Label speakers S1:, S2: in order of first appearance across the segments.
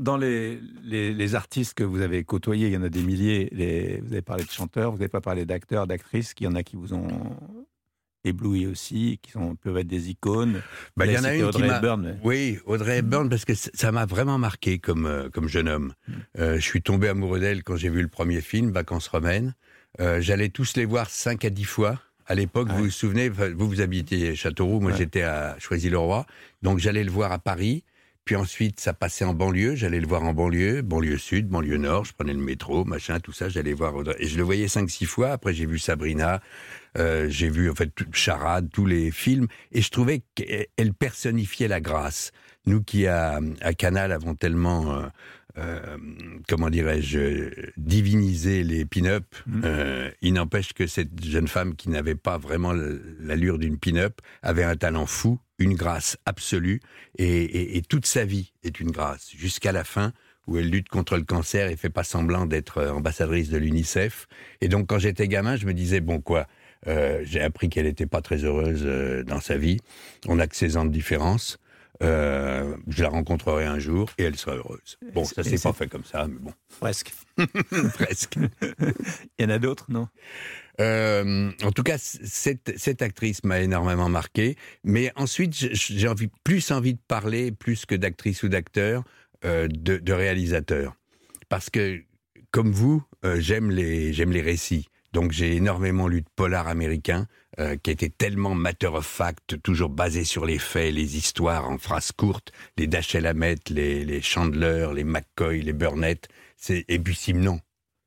S1: Dans les, les, artistes que vous avez côtoyés, il y en a des milliers. vous avez parlé de chanteurs, vous n'avez pas parlé d'acteurs, d'actrices, qu'il y en a qui vous ont ébloui aussi, qui sont, peuvent être des icônes.
S2: Bah, il y en a une Audrey qui Hepburn. Oui, Audrey Hepburn, parce que ça m'a vraiment marqué comme, euh, comme jeune homme. Mm. Euh, je suis tombé amoureux d'elle quand j'ai vu le premier film, Vacances romaines. Euh, j'allais tous les voir 5 à 10 fois. À l'époque, vous vous souvenez, vous vous habitiez Châteauroux, moi j'étais à Choisy-le-Roi, donc j'allais le voir à Paris. Puis ensuite, ça passait en banlieue. J'allais le voir en banlieue, banlieue sud, banlieue nord. Je prenais le métro, machin, tout ça. J'allais voir. Et je le voyais cinq, six fois. Après, j'ai vu Sabrina. Euh, j'ai vu en fait Charade, tous les films, et je trouvais qu'elle personnifiait la grâce. Nous qui à, à Canal avons tellement euh, euh, comment dirais-je, diviniser les pin-up. Mmh. Euh, il n'empêche que cette jeune femme qui n'avait pas vraiment l'allure d'une pin-up avait un talent fou, une grâce absolue, et, toute sa vie est une grâce, jusqu'à la fin où elle lutte contre le cancer et fait pas semblant d'être euh, ambassadrice de l'UNICEF. Et donc quand j'étais gamin, je me disais, bon quoi, j'ai appris qu'elle n'était pas très heureuse dans sa vie. On a que 16 ans de différence. Euh, je la rencontrerai un jour et elle sera heureuse. Bon, ça s'est pas fait comme ça, mais bon.
S1: Presque.
S2: Presque.
S1: Il y en a d'autres, non?
S2: Euh, en tout cas, cette, cette actrice m'a énormément marqué. Mais ensuite, j'ai envie, plus envie de parler, plus que d'actrice ou d'acteur, euh, de, de réalisateur. Parce que, comme vous, j'aime les, j'aime les récits. Donc j'ai énormément lu de polar américains, euh, qui étaient tellement matter of fact, toujours basés sur les faits, les histoires en phrases courtes, les Dashiell Hammett, les, les Chandler, les McCoy, les Burnett, et puis Simon.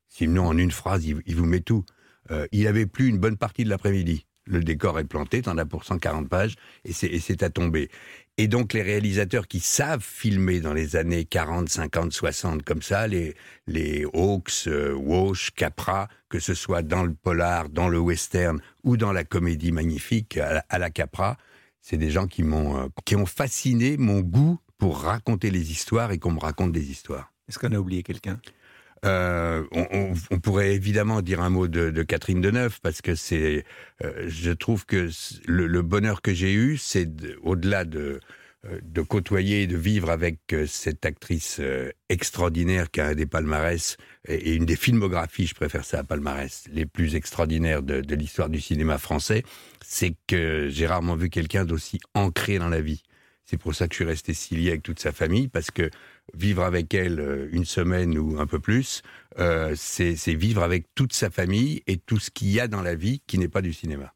S2: Simon, en une phrase, il, vous met tout. Euh, il avait plus une bonne partie de l'après-midi. Le décor est planté, t'en as pour 140 pages, et c'est à tomber. Et donc les réalisateurs qui savent filmer dans les années 40, 50, 60 comme ça, les, Hawks, euh, Walsh, Capra, que ce soit dans le polar, dans le western ou dans la comédie magnifique à la, Capra, c'est des gens qui m'ont euh, qui ont fasciné mon goût pour raconter les histoires et qu'on me raconte des histoires.
S1: Est-ce qu'on a oublié quelqu'un?
S2: Euh, on, pourrait évidemment dire un mot de, Catherine Deneuve parce que c'est, euh, je trouve que le, bonheur que j'ai eu, c'est au-delà de, euh, de côtoyer et de vivre avec cette actrice extraordinaire qui a un des palmarès et, une des filmographies, je préfère ça à palmarès, les plus extraordinaires de, de l'histoire du cinéma français, c'est que j'ai rarement vu quelqu'un d'aussi ancré dans la vie. C'est pour ça que je suis resté si lié avec toute sa famille, parce que vivre avec elle euh, une semaine ou un peu plus, euh, c'est vivre avec toute sa famille et tout ce qu'il y a dans la vie qui n'est pas du cinéma.